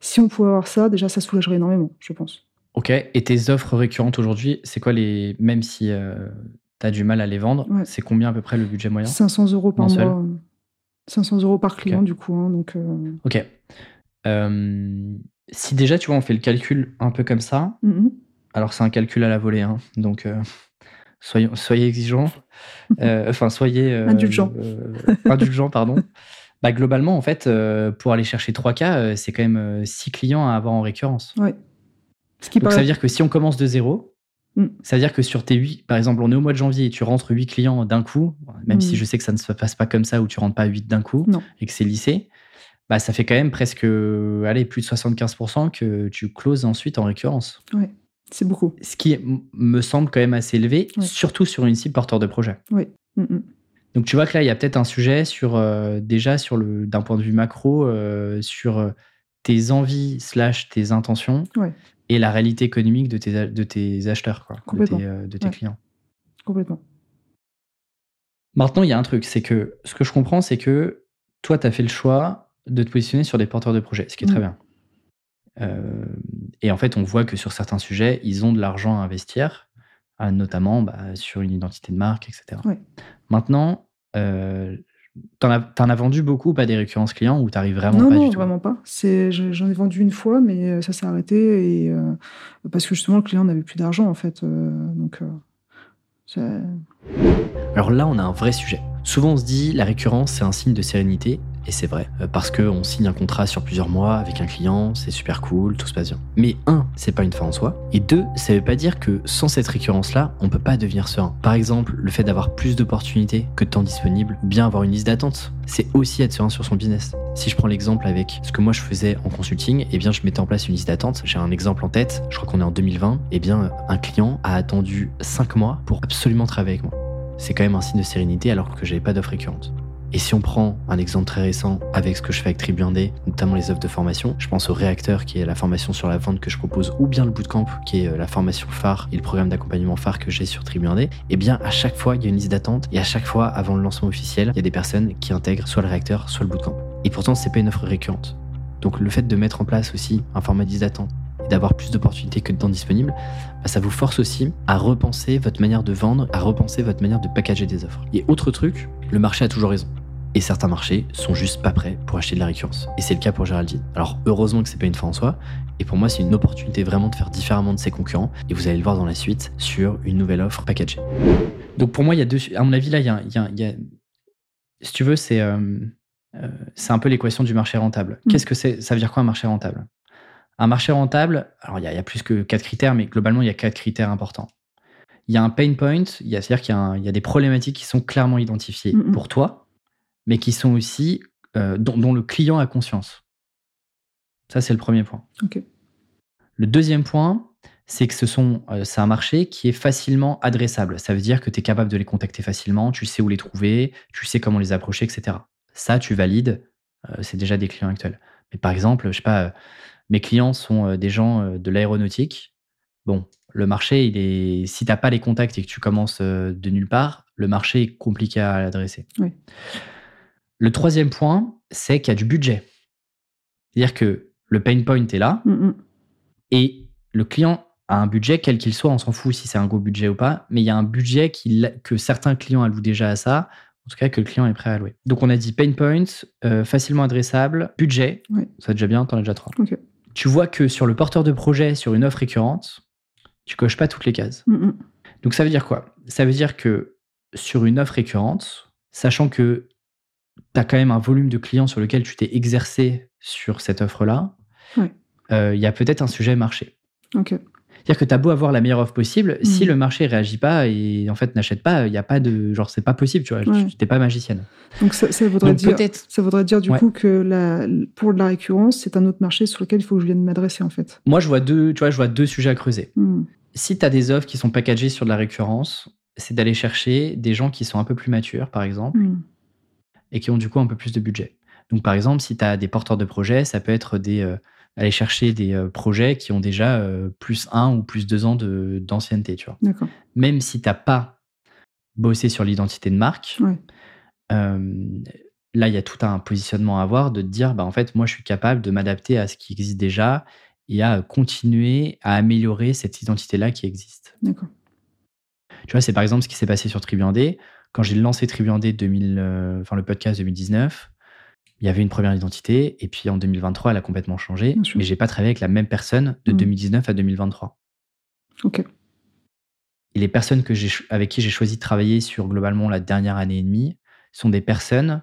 si on pouvait avoir ça, déjà, ça soulagerait énormément, je pense. Ok. Et tes offres récurrentes aujourd'hui, c'est quoi les. Même si tu as du mal à les vendre, Ouais. c'est combien à peu près le budget moyen 500 euros par Mensuel. mois, euh, 500 euros par client du coup, hein, donc. euh, Ok. Euh, si déjà, tu vois, on fait le calcul un peu comme ça, mhm. alors c'est un calcul à la volée, hein, donc euh, soyons, soyez exigeants, Euh, enfin soyez euh, Indulgents. euh, indulgents, pardon. Bah, globalement, en fait, euh, pour aller chercher 3 cas, euh, c'est quand même 6 clients à avoir en récurrence. Ouais. Ce qui Donc ça veut dire que si on commence de zéro, Mm. ça veut dire que sur tes 8, par exemple, on est au mois de janvier et tu rentres 8 clients d'un coup, même Mm. si je sais que ça ne se passe pas comme ça, où tu rentres pas 8 d'un coup, Non. et que c'est lycée, bah, ça fait quand même presque allez, plus de 75% que tu closes ensuite en récurrence. c'est beaucoup. Ce qui me semble quand même assez élevé, Ouais. surtout sur une cible porteur de projet. Mhm. Donc tu vois que là, il y a peut-être un sujet sur euh, déjà sur le d'un point de vue macro euh, sur euh, tes envies slash tes intentions Ouais. Et la réalité économique de tes, a- de tes acheteurs, quoi, de tes, euh, de tes Ouais. clients. Complètement. Maintenant, il y a un truc, c'est que ce que je comprends, c'est que toi, tu as fait le choix de te positionner sur des porteurs de projets, ce qui est très Mm. bien. Euh, et en fait, on voit que sur certains sujets, ils ont de l'argent à investir, euh, notamment bah, sur une identité de marque, etc. Ouais. Maintenant, euh, t'en as, vendu beaucoup, pas des récurrences clients, ou t'arrives vraiment non, pas non, du tout? vraiment pas. C'est, j'en ai vendu une fois, mais euh, ça s'est arrêté et, euh, parce que justement le client n'avait plus d'argent en fait. euh, donc, euh, c'est- Alors là, on a un vrai sujet. Souvent, on se dit la récurrence, c'est un signe de sérénité, et c'est vrai, euh, parce qu'on signe un contrat sur plusieurs mois avec un client, c'est super cool, tout se passe bien. Mais un, c'est pas une fin en soi, et deux, ça veut pas dire que sans cette récurrence-là, on peut pas devenir serein. Par exemple, le fait d'avoir plus d'opportunités que de temps disponible, ou bien avoir une liste d'attente, c'est aussi être serein sur son business. Si je prends l'exemple avec ce que moi je faisais en consulting, eh bien je mettais en place une liste d'attente. J'ai un exemple en tête, je crois qu'on est en 2020, eh bien un client a attendu 5 mois pour absolument travailler avec moi c'est quand même un signe de sérénité alors que j'avais pas d'offre récurrente. Et si on prend un exemple très récent avec ce que je fais avec Tribu1D, notamment les offres de formation, je pense au Réacteur qui est la formation sur la vente que je propose, ou bien le Bootcamp qui est euh, la formation phare et le programme d'accompagnement phare que j'ai sur Tribu1D, et bien à chaque fois il y a une liste d'attente et à chaque fois avant le lancement officiel, il y a des personnes qui intègrent soit le Réacteur, soit le Bootcamp. Et pourtant c'est pas une offre récurrente. Donc le fait de mettre en place aussi un format d'attente d'avoir plus d'opportunités que de temps disponible, bah, ça vous force aussi à repenser votre manière de vendre, à repenser votre manière de packager des offres. Et autre truc, le marché a toujours raison. Et certains marchés sont juste pas prêts pour acheter de la récurrence. Et c'est le cas pour Géraldine. Alors heureusement que c'est pas une fin en soi. Et pour moi, c'est une opportunité vraiment de faire différemment de ses concurrents. Et vous allez le voir dans la suite sur une nouvelle offre packagée. Donc pour moi, il y a deux. À mon avis, là, il y a, il y a- il y a- si tu veux, c'est euh, euh, c'est un peu l'équation du marché rentable. Mm. Qu'est-ce que c'est Ça veut dire quoi un marché rentable? Un marché rentable, alors il y, a, il y a plus que quatre critères, mais globalement, il y a quatre critères importants. Il y a un pain point, il y a- c'est-à-dire qu'il y, a y des problématiques qui sont clairement identifiées Mm, pour toi, mais qui sont aussi euh, dont, dont le client a conscience. Ça, c'est le premier point. Le deuxième point, c'est que ce sont, euh, c'est un marché qui est facilement adressable. Ça veut dire que tu es capable de les contacter facilement, tu sais où les trouver, tu sais comment les approcher, etc. Ça, tu valides, euh, c'est déjà des clients actuels. Mais par exemple, je sais pas, mes clients sont des gens de l'aéronautique. Bon, le marché, il est, si tu n'as pas les contacts et que tu commences de nulle part, le marché est compliqué à adresser. Oui. Le troisième point, c'est qu'il y a du budget. C'est-à-dire que le pain point est là, Mhm. et le client a un budget, quel qu'il soit, on s'en fout si c'est un gros budget ou pas, mais il y a un budget que certains clients allouent déjà à ça, en tout cas que le client est prêt à allouer. Donc on a dit pain point, euh, facilement adressable, budget, Ouais. ça va déjà bien, t'en as déjà trois. Ok. Tu vois que sur le porteur de projet, sur une offre récurrente, tu coches pas toutes les cases. Mhm. Donc ça veut dire quoi? Ça veut dire que sur une offre récurrente, sachant que tu as quand même un volume de clients sur lequel tu t'es exercé sur cette offre-là, Ouais. euh, il y a peut-être un sujet marché. C'est-à-dire que tu as beau avoir la meilleure offre possible, si Mhm. le marché réagit pas et en fait n'achète pas, il y a pas de genre c'est pas possible, tu vois, Ouais. tu t'es pas magicienne. Donc ça, ça voudrait Donc dire, peut-être ça voudrait dire du Ouais. coup que la, pour de la récurrence, c'est un autre marché sur lequel il faut que je vienne m'adresser en fait. moi je vois deux, tu vois, je vois deux sujets à creuser. Hmm. Si tu as des offres qui sont packagées sur de la récurrence, c'est d'aller chercher des gens qui sont un peu plus matures par exemple Hmm. et qui ont du coup un peu plus de budget. Donc par exemple, si tu as des porteurs de projets, ça peut être des euh, aller chercher des euh, projets qui ont déjà euh, plus un ou plus deux ans d'ancienneté, tu vois. Même si t'as pas bossé sur l'identité de marque, Ouais. euh, là il y a tout un positionnement à avoir de te dire, bah en fait moi je suis capable de m'adapter à ce qui existe déjà et à continuer à améliorer cette identité-là qui existe. D'accord. Tu vois, c'est par exemple ce qui s'est passé sur Tribuandé. Quand j'ai lancé Tribuandé 2000, euh, enfin le podcast 2019, il y avait une première identité et puis en 2023, elle a complètement changé. Mais j'ai pas travaillé avec la même personne de Mm. 2019 à 2023. Ok. Et les personnes que j'ai, avec qui j'ai choisi de travailler sur globalement la dernière année et demie sont des personnes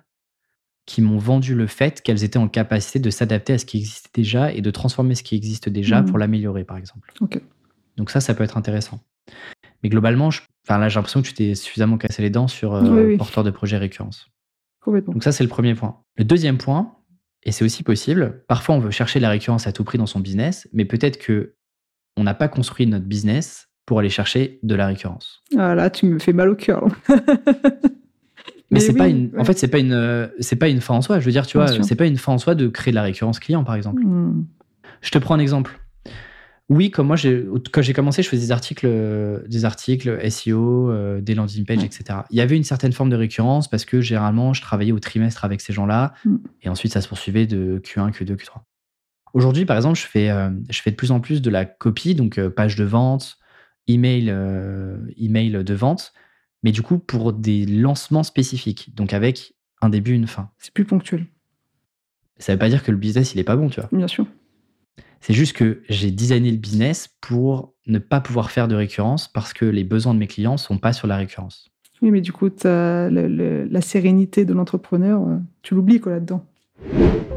qui m'ont vendu le fait qu'elles étaient en capacité de s'adapter à ce qui existait déjà et de transformer ce qui existe déjà Mhm. pour l'améliorer, par exemple. Ok. Donc ça, ça peut être intéressant. Mais globalement, je- enfin là, j'ai l'impression que tu t'es suffisamment cassé les dents sur euh, Oui, oui. porteur de projet récurrence. Complètement. Donc ça, c'est le premier point. Le deuxième point, et c'est aussi possible, parfois on veut chercher la récurrence à tout prix dans son business, mais peut-être que on n'a pas construit notre business pour aller chercher de la récurrence. Ah là, tu me fais mal au cœur. Mais, c'est oui, pas une, ouais. en fait, c'est pas une, euh, c'est pas une fin en soi. Je veux dire, tu Bien vois, c'est pas une fin en soi de créer de la récurrence client, par exemple. Hmm. Je te prends un exemple. Oui, comme moi, quand j'ai commencé, je faisais des articles, des articles SEO, euh, des landing pages, Ouais. etc. Il y avait une certaine forme de récurrence parce que généralement, je travaillais au trimestre avec ces gens-là Mm. et ensuite, ça se poursuivait de Q1, Q2, Q3. Aujourd'hui, par exemple, je fais, euh, je fais de plus en plus de la copie, donc euh, page de vente, email, euh, email de vente, mais du coup, pour des lancements spécifiques, donc avec un début, une fin. C'est plus ponctuel, Ça veut pas dire que le business, il est pas bon, tu vois. bien sûr. C'est juste que j'ai designé le business pour ne pas pouvoir faire de récurrence parce que les besoins de mes clients sont pas sur la récurrence. Oui, mais du coup, t'as le- le- la sérénité de l'entrepreneur, euh, tu l'oublies quoi là-dedans.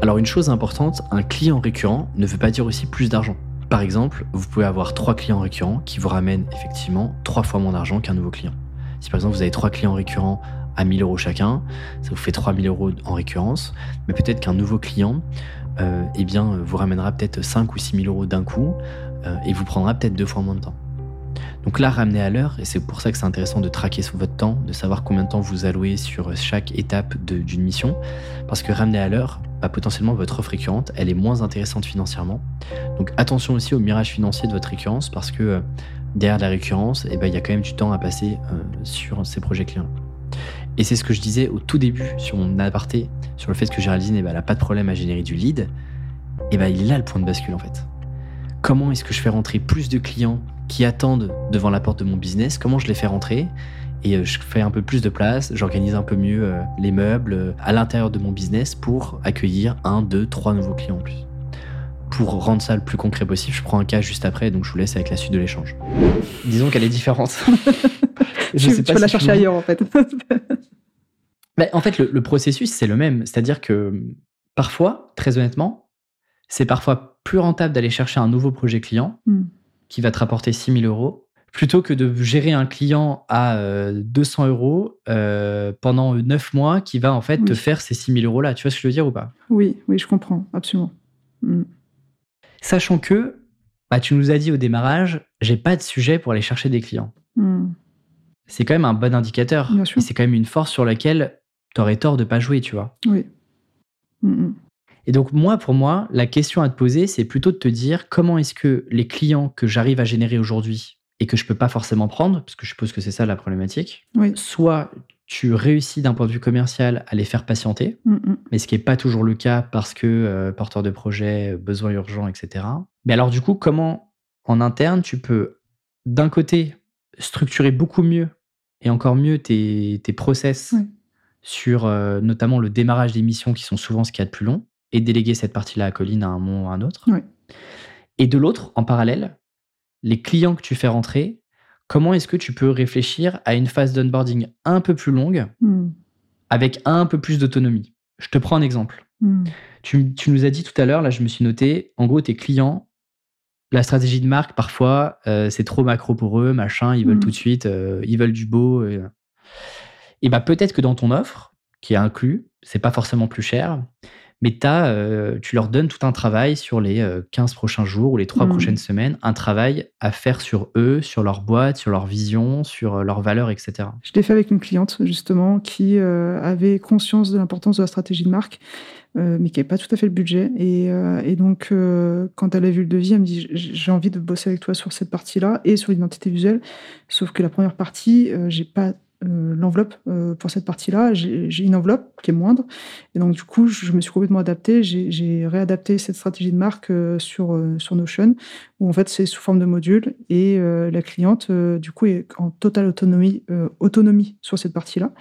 Alors une chose importante, un client récurrent ne veut pas dire aussi plus d'argent. Par exemple, vous pouvez avoir trois clients récurrents qui vous ramènent effectivement trois fois moins d'argent qu'un nouveau client. Si par exemple vous avez trois clients récurrents à 1000 euros chacun, ça vous fait 3000 euros en récurrence, mais peut-être qu'un nouveau client euh, eh bien, vous ramènera peut-être 5 ou 6 000 euros d'un coup euh, et vous prendra peut-être deux fois moins de temps. Donc là, ramener à l'heure, et c'est pour ça que c'est intéressant de traquer sur votre temps, de savoir combien de temps vous allouez sur chaque étape d'une mission, parce que ramener à l'heure, bah, potentiellement votre offre récurrente, elle est moins intéressante financièrement. Donc attention aussi au mirage financier de votre récurrence, parce que euh, derrière la récurrence, eh ben, il y a quand même du temps à passer euh, sur ces projets clients. Et c'est ce que je disais au tout début sur mon aparté, sur le fait que Géraldine, eh ben, elle n'a pas de problème à générer du lead. Et ben, il est là le point de bascule en fait. Comment est-ce que je fais rentrer plus de clients qui attendent devant la porte de mon business? Comment je les fais rentrer? Et euh, je fais un peu plus de place, j'organise un peu mieux euh, les meubles euh, à l'intérieur de mon business pour accueillir un, deux, trois nouveaux clients en plus. Pour rendre ça le plus concret possible, je prends un cas juste après, donc je vous laisse avec la suite de l'échange. Disons qu'elle est différente. Je tu sais tu pas la si chercher vous- ailleurs en fait. Bah, en fait, le, le processus, c'est le même. C'est-à-dire que parfois, très honnêtement, c'est parfois plus rentable d'aller chercher un nouveau projet client Hmm. qui va te rapporter 6 000 euros plutôt que de gérer un client à euh, 200 euros euh, pendant 9 mois qui va en fait te faire ces 6 000 euros là. Tu vois ce que je veux dire ou pas? Oui, oui, je comprends, absolument. Hmm. Sachant que, bah, tu nous as dit au démarrage, j'ai pas de sujet pour aller chercher des clients. Hmm. C'est quand même un bon indicateur. C'est quand même une force sur laquelle t'aurais tort de pas jouer, tu vois. Oui. Hmm, hmm. Et donc, moi, pour moi, la question à te poser, c'est plutôt de te dire comment est-ce que les clients que j'arrive à générer aujourd'hui et que je peux pas forcément prendre, parce que je suppose que c'est ça la problématique, Oui. soit tu réussis d'un point de vue commercial à les faire patienter, hmm. mais ce qui n'est pas toujours le cas parce que euh, porteur de projet, besoin urgent, etc. Mais alors, du coup, comment en interne tu peux, d'un côté, structurer beaucoup mieux et encore mieux tes, tes process. Sur euh, notamment le démarrage des missions qui sont souvent ce qu'il y a de plus long et déléguer cette partie-là à Colline à un moment ou à un autre. Et de l'autre, en parallèle, les clients que tu fais rentrer, comment est-ce que tu peux réfléchir à une phase d'onboarding un peu plus longue Hmm. avec un peu plus d'autonomie? Je te prends un exemple. Hmm. Tu, tu nous as dit tout à l'heure, là je me suis noté, en gros tes clients, la stratégie de marque parfois euh, c'est trop macro pour eux, machin, ils veulent Mm. tout de suite, euh, ils veulent du beau. Et, et bah peut-être que dans ton offre, qui est inclus, c'est pas forcément plus cher, mais t'as, euh, tu leur donnes tout un travail sur les euh, 15 prochains jours ou les 3 Mm. prochaines semaines, un travail à faire sur eux, sur leur boîte, sur leur vision, sur euh, leurs valeurs, etc. Je l'ai fait avec une cliente, justement, qui euh, avait conscience de l'importance de la stratégie de marque, euh, mais qui n'avait pas tout à fait le budget. Et, euh, et donc, euh, quand elle a vu le devis, elle me dit J'ai envie de bosser avec toi sur cette partie-là et sur l'identité visuelle. Sauf que la première partie, euh, j'ai pas euh, l'enveloppe euh, pour cette partie-là. J'ai une enveloppe qui est moindre. Et donc, du coup, je me suis complètement adapté. J'ai réadapté cette stratégie de marque euh, sur, sur Notion, où en fait, c'est sous forme de module. Et la cliente, du coup, est en totale autonomie, autonomie sur cette partie-là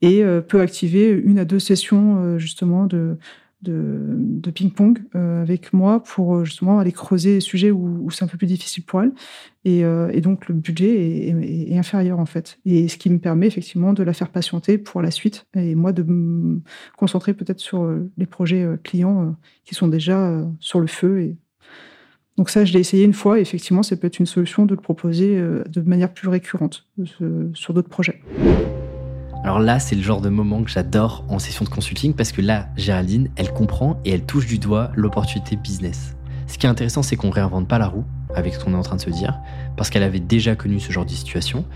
et peut activer une à deux sessions, justement, de, de, ping-pong euh, avec moi pour euh, justement aller creuser les sujets où, c'est un peu plus difficile pour elle. Et, euh, donc, le budget est, inférieur, en fait. Et ce qui me permet effectivement de la faire patienter pour la suite et moi de me concentrer peut-être sur les projets clients qui sont déjà sur le feu. Et... Donc, ça, je l'ai essayé une fois. Et effectivement, ça peut être une solution de le proposer de manière plus récurrente sur d'autres projets. Alors là, c'est le genre de moment que j'adore en session de consulting parce que là, Géraldine, elle comprend et elle touche du doigt l'opportunité business. Ce qui est intéressant, c'est qu'on réinvente pas la roue avec ce qu'on est en train de se dire, parce qu'elle avait déjà connu ce genre de situation,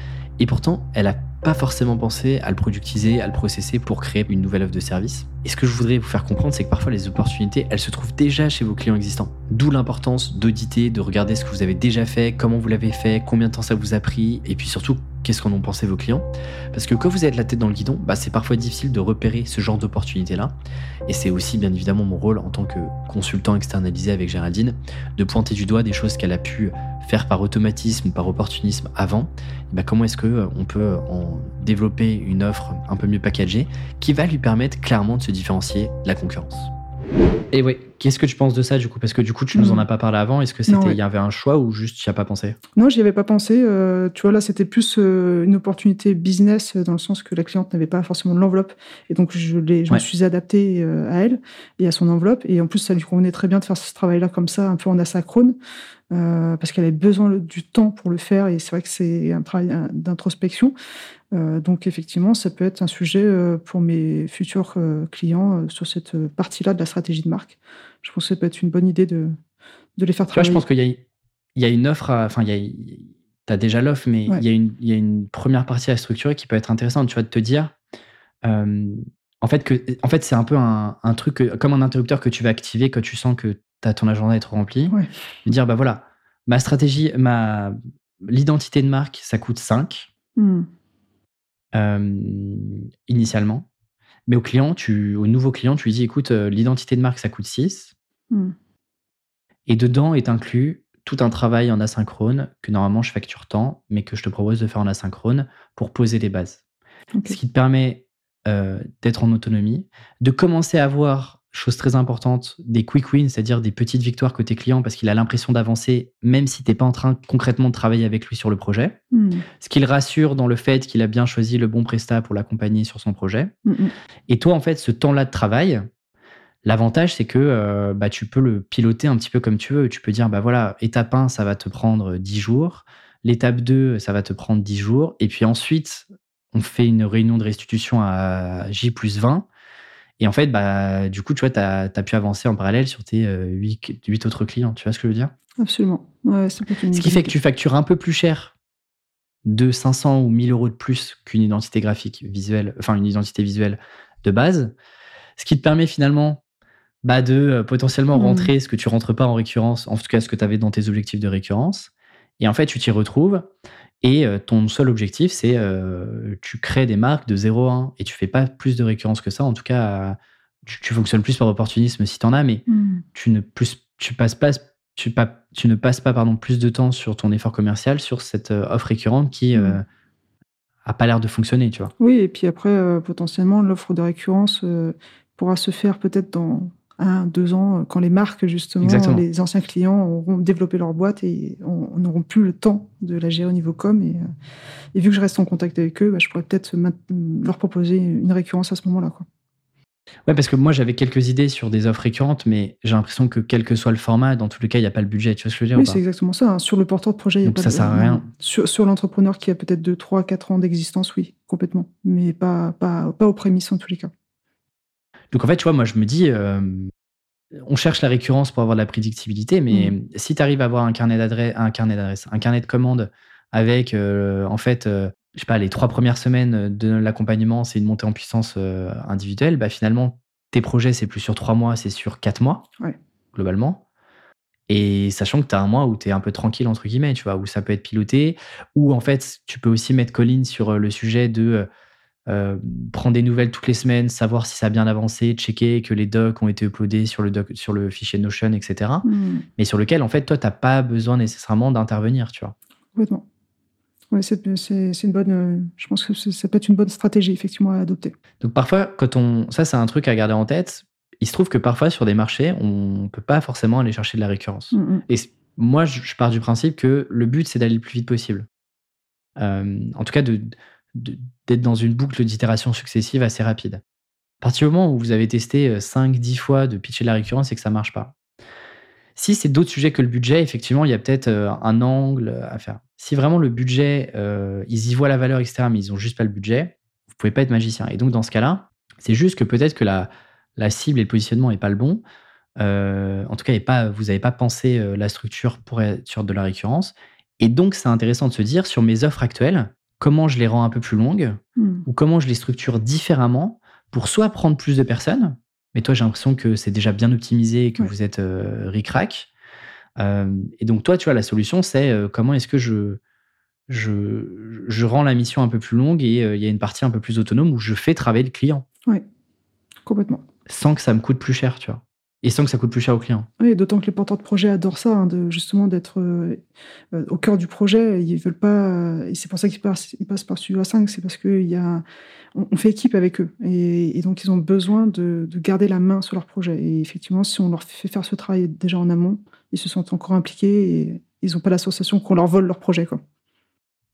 et pourtant, elle n'a pas forcément pensé à le productiser, à le processer pour créer une nouvelle offre de service. Et ce que je voudrais vous faire comprendre, c'est que parfois les opportunités, elles se trouvent déjà chez vos clients existants. D'où l'importance d'auditer, de regarder ce que vous avez déjà fait, comment vous l'avez fait, combien de temps ça vous a pris, et puis surtout, qu'est-ce qu'en ont pensé vos clients. Parce que quand vous êtes la tête dans le guidon, bah, c'est parfois difficile de repérer ce genre d'opportunité-là. Et c'est aussi bien évidemment mon rôle en tant que consultant externalisé avec Géraldine, de pointer du doigt des choses qu'elle a pu faire par automatisme, par opportunisme avant. Bah, comment est-ce qu'on peut en développer une offre un peu mieux packagée qui va lui permettre clairement de se différencier de la concurrence et oui, qu'est-ce que tu penses de ça du coup? Parce que du coup, tu nous en as pas parlé avant. Est-ce que c'était, ouais. il y avait un choix ou juste tu n'y as pas pensé? Non, j'y avais pas pensé. Euh, tu vois, là, c'était plus euh, une opportunité business euh, dans le sens que la cliente n'avait pas forcément de l'enveloppe. Et donc, je, je Ouais. me suis adapté euh, à elle et à son enveloppe. Et en plus, ça lui convenait très bien de faire ce travail-là comme ça, un peu en asynchrone, euh, parce qu'elle avait besoin du temps pour le faire. Et c'est vrai que c'est un travail d'introspection. Euh, donc, effectivement, ça peut être un sujet euh, pour mes futurs clients sur cette partie-là de la stratégie de marque. Je pense que ça peut être une bonne idée de, de les faire Tu vois, je travailler. pense qu'il y a, il y a une offre, à- enfin, il y a, t'as déjà l'offre, mais Ouais. il, y a une, il y a une première partie à structurer qui peut être intéressante. Tu vas te dire, euh, en fait, que, en fait, c'est un peu un, un truc que- comme un interrupteur que tu vas activer quand tu sens que t'as ton agenda est trop rempli. Ouais. Dire, bah voilà, ma stratégie, ma, l'identité de marque, ça coûte 5 Hmm. euh, initialement. Mais au client, tu, au nouveau client, tu lui dis, écoute, euh, l'identité de marque, ça coûte 6. Hmm. Et dedans est inclus tout un travail en asynchrone que normalement je facture tant, mais que je te propose de faire en asynchrone pour poser les bases. Ce qui te permet euh, d'être en autonomie, de commencer à avoir, chose très importante, des quick wins, c'est-à-dire des petites victoires côté client parce qu'il a l'impression d'avancer, même si tu n'es pas en train concrètement de travailler avec lui sur le projet. Hmm. Ce qui le rassure dans le fait qu'il a bien choisi le bon prestat pour l'accompagner sur son projet. Hmm, hmm. Et toi, en fait, ce temps-là de travail, l'avantage, c'est que euh, bah, tu peux le piloter un petit peu comme tu veux. Tu peux dire, bah voilà, étape 1, ça va te prendre 10 jours. L'étape 2, ça va te prendre 10 jours. Et puis ensuite, on fait une réunion de restitution à J plus 20. Et en fait, bah, du coup, tu vois, tu as, pu avancer en parallèle sur tes 8, autres clients. Tu vois ce que je veux dire? Absolument. Ouais, ça peut être une Ce qui fait que tu factures un peu plus cher de 500 ou 1000 euros de plus qu'une identité graphique visuelle, enfin une identité visuelle de base. Ce qui te permet finalement bah, de euh, potentiellement Mhm. rentrer ce que tu rentres pas en récurrence, en tout cas ce que tu avais dans tes objectifs de récurrence. Et en fait, tu t'y retrouves. Et euh, ton seul objectif, c'est euh, tu crées des marques de 0 à 1 et tu fais pas plus de récurrence que ça. En tout cas, tu, tu fonctionnes plus par opportunisme si tu en as, mais Hmm. tu ne plus tu passes pas tu, pas, tu ne passes pas pardon plus de temps sur ton effort commercial sur cette euh, offre récurrente qui Mm. euh, a pas l'air de fonctionner, tu vois. Oui, et puis après, euh, potentiellement, l'offre de récurrence pourra se faire peut-être dans un, deux ans, quand les marques, justement, Exactement. les anciens clients auront développé leur boîte et on on n'auront plus le temps de la gérer au niveau com. Et, euh, et vu que je reste en contact avec eux, bah, je pourrais peut-être leur proposer une récurrence à ce moment-là. quoi. Ouais, parce que moi, j'avais quelques idées sur des offres récurrentes, mais j'ai l'impression que quel que soit le format, dans tous les cas, il n'y a pas le budget. Tu vois ce que je veux dire Oui, c'est exactement ça. hein. Sur le porteur de projet, il y a Donc pas ça de- sert à rien. Sur, sur l'entrepreneur qui a peut-être 2, 3, 4 ans d'existence, oui, complètement. Mais pas, pas, pas aux prémices en tous les cas. Donc en fait, tu vois, moi, je me dis, euh, on cherche la récurrence pour avoir de la prédictibilité, mais Mm. si tu arrives à avoir un carnet d'adresse, un carnet d'adresse, un carnet de commandes avec, euh, en fait, euh, je sais pas, les trois premières semaines de l'accompagnement, c'est une montée en puissance euh, individuelle, bah finalement, tes projets, c'est plus sur trois mois, c'est sur quatre mois, Ouais. globalement. Et sachant que tu as un mois où tu es un peu tranquille, entre guillemets, tu vois, où ça peut être piloté, ou en fait, tu peux aussi mettre Colline sur le sujet de euh, prendre des nouvelles toutes les semaines, savoir si ça a bien avancé, checker que les docs ont été uploadés sur le, doc, sur le fichier Notion, etc. Mm. Mais sur lequel, en fait, toi, tu n'as pas besoin nécessairement d'intervenir, tu vois. Complètement. Ouais, c'est une bonne. euh, je pense que ça peut être une bonne stratégie, effectivement, à adopter. Donc parfois, quand on, ça c'est un truc à garder en tête. Il se trouve que parfois sur des marchés, on peut pas forcément aller chercher de la récurrence. Mm, mm. Et moi, je, pars du principe que le but c'est d'aller le plus vite possible. Euh, en tout cas, de- d'être dans une boucle d'itération successive assez rapide. À partir du moment où vous avez testé 5-10 fois de pitcher la récurrence et que ça marche pas. Si c'est d'autres sujets que le budget, effectivement, il y a peut-être euh, un angle à faire. Si vraiment le budget, euh, ils y voient la valeur, etc., mais ils ont juste pas le budget, vous pouvez pas être magicien. Et donc, dans ce cas-là, c'est juste que peut-être que la, la cible et le positionnement n'est pas le bon. Euh, en tout cas, pas, vous n'avez pas pensé euh, la structure pour être sur de la récurrence. Et donc, c'est intéressant de se dire sur mes offres actuelles, comment je les rends un peu plus longues Mm. ou comment je les structure différemment pour soit prendre plus de personnes, mais toi, j'ai l'impression que c'est déjà bien optimisé et que Ouais. vous êtes euh, ric-rac. Euh, et donc, toi, tu vois, la solution, c'est euh, comment est-ce que je, je, je rends la mission un peu plus longue et euh, il y a une partie un peu plus autonome où je fais travailler le client Complètement. sans que ça me coûte plus cher, tu vois. Et sans que ça coûte plus cher au client. Oui, d'autant que les porteurs de projet adorent ça, hein, justement d'être euh, euh, au cœur du projet. Ils veulent pas, euh, c'est pour ça qu'ils passent, ils passent par Studio A5, c'est parce qu'il y a, on, fait équipe avec eux, et, donc ils ont besoin de, de garder la main sur leur projet. Et effectivement, si on leur fait faire ce travail déjà en amont, ils se sentent encore impliqués et ils n'ont pas la sensation qu'on leur vole leur projet, quoi.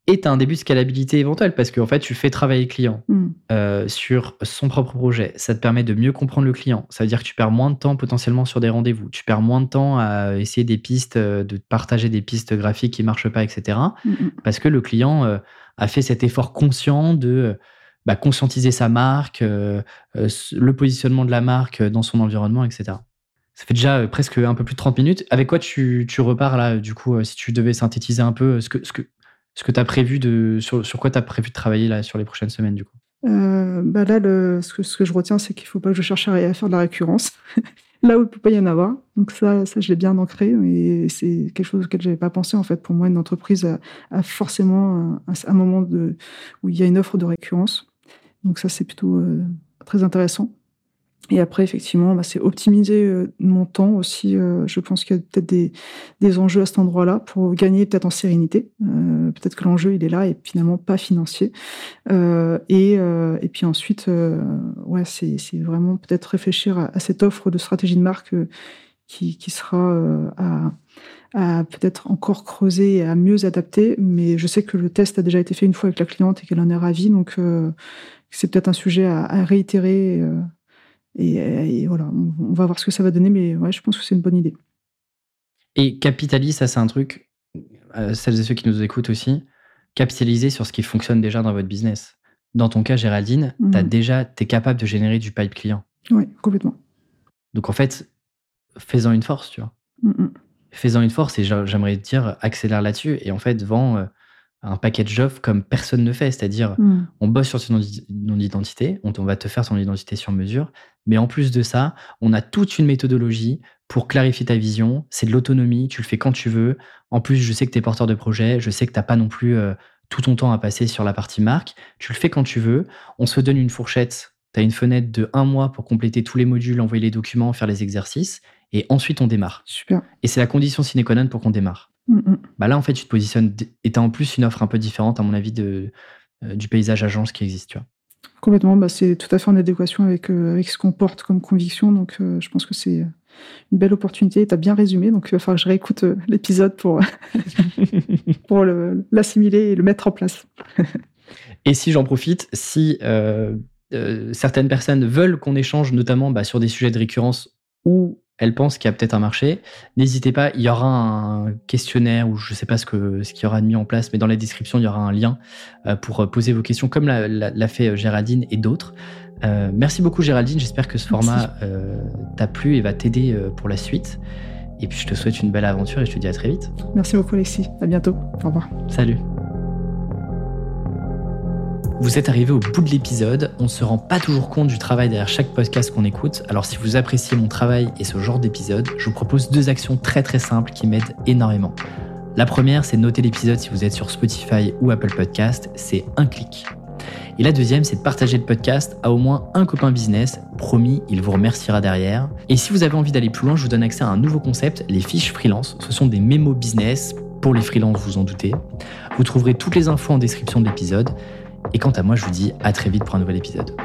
Et tu as un début de scalabilité éventuel parce qu'en fait, tu fais travailler le client Mm. euh, sur son propre projet. Ça te permet de mieux comprendre le client. Ça veut dire que tu perds moins de temps potentiellement sur des rendez-vous. Tu perds moins de temps à essayer des pistes, euh, de partager des pistes graphiques qui marchent pas, etc. Mm, mm. Parce que le client euh, a fait cet effort conscient de bah, conscientiser sa marque, euh, le positionnement de la marque dans son environnement, etc. Ça fait déjà presque un peu plus de 30 minutes. Avec quoi tu, tu repars là, du coup, si tu devais synthétiser un peu ce que, ce que, ce que tu prévu de. Sur, quoi tu as prévu de travailler là sur les prochaines semaines, du coup? Euh, bah là, ce, que, ce que je retiens, c'est qu'il ne faut pas que je cherche à, faire de la récurrence. là où il ne peut pas y en avoir. Donc ça, ça je l'ai bien ancré. Et c'est quelque chose auquel je n'avais pas pensé. En fait, pour moi, une entreprise a, forcément un, moment où il y a une offre de récurrence. Donc ça, c'est plutôt euh, très intéressant. Et après, effectivement, bah, c'est optimiser euh, mon temps aussi. Euh, je pense qu'il y a peut-être des, des, enjeux à cet endroit-là pour gagner peut-être en sérénité. Euh, peut-être que l'enjeu, il est là et finalement pas financier. Et, et, puis ensuite, ouais, c'est vraiment peut-être réfléchir à, cette offre de stratégie de marque qui, qui, sera à, à peut-être encore creuser et à mieux adapter. Mais je sais que le test a déjà été fait une fois avec la cliente et qu'elle en est ravie. Donc, c'est peut-être un sujet à réitérer. Euh, Et, et, voilà, on va voir ce que ça va donner, mais ouais, je pense que c'est une bonne idée. Et capitalise, ça c'est un truc, euh, celles et ceux qui nous écoutent aussi, capitaliser sur ce qui fonctionne déjà dans votre business. Dans ton cas, Géraldine, mmh. tu déjà, es capable de générer du pipe client. Oui, complètement. Donc en fait, fais-en une force, tu vois. Mmh. Fais-en une force et j'aimerais dire, accélère là-dessus et en fait, vends euh, un package d'offres comme personne ne fait. C'est-à-dire, mmh. on bosse sur ton identité, on, on va te faire ton identité sur mesure, mais en plus de ça, on a toute une méthodologie pour clarifier ta vision. C'est de l'autonomie, tu le fais quand tu veux. En plus, je sais que tu es porteur de projet, je sais que tu n'as pas non plus euh, tout ton temps à passer sur la partie marque. Tu le fais quand tu veux. On se donne une fourchette. Tu as une fenêtre de un mois pour compléter tous les modules, envoyer les documents, faire les exercices. Et ensuite, on démarre. Super. Et c'est la condition sine qua non pour qu'on démarre. Mmh. Bah là, en fait, tu te positionnes et tu as en plus une offre un peu différente, à mon avis, de, euh, du paysage agence qui existe. Tu vois. Complètement, bah, c'est tout à fait en adéquation avec, euh, avec ce qu'on porte comme conviction. Donc, euh, je pense que c'est une belle opportunité. Tu as bien résumé, donc il va falloir que je réécoute l'épisode pour, pour le- l'assimiler et le mettre en place. Et si j'en profite, si certaines personnes veulent qu'on échange notamment bah, sur des sujets de récurrence où elles pensent qu'il y a peut-être un marché, n'hésitez pas, il y aura un questionnaire ou je ne sais pas ce qu'il y aura de mis en place, mais dans la description, il y aura un lien euh, pour euh, poser vos questions comme l'a, fait euh, Géraldine et d'autres. Euh, merci beaucoup Géraldine, j'espère que ce Merci. format euh, t'a plu et va t'aider pour la suite. Et puis je te souhaite une belle aventure et je te dis à très vite. Merci beaucoup, Alexis. À bientôt. Au revoir. Salut. Vous êtes arrivé au bout de l'épisode. On ne se rend pas toujours compte du travail derrière chaque podcast qu'on écoute. Alors si vous appréciez mon travail et ce genre d'épisode, je vous propose deux actions très très simples qui m'aident énormément. La première, c'est noter l'épisode si vous êtes sur Spotify ou Apple Podcast. C'est un clic. Et la deuxième, c'est de partager le podcast à au moins un copain business. Promis, il vous remerciera derrière. Et si vous avez envie d'aller plus loin, je vous donne accès à un nouveau concept, les fiches freelance. Ce sont des mémos business pour les freelances, vous en doutez. Vous trouverez toutes les infos en description de l'épisode. Et quant à moi, je vous dis à très vite pour un nouvel épisode.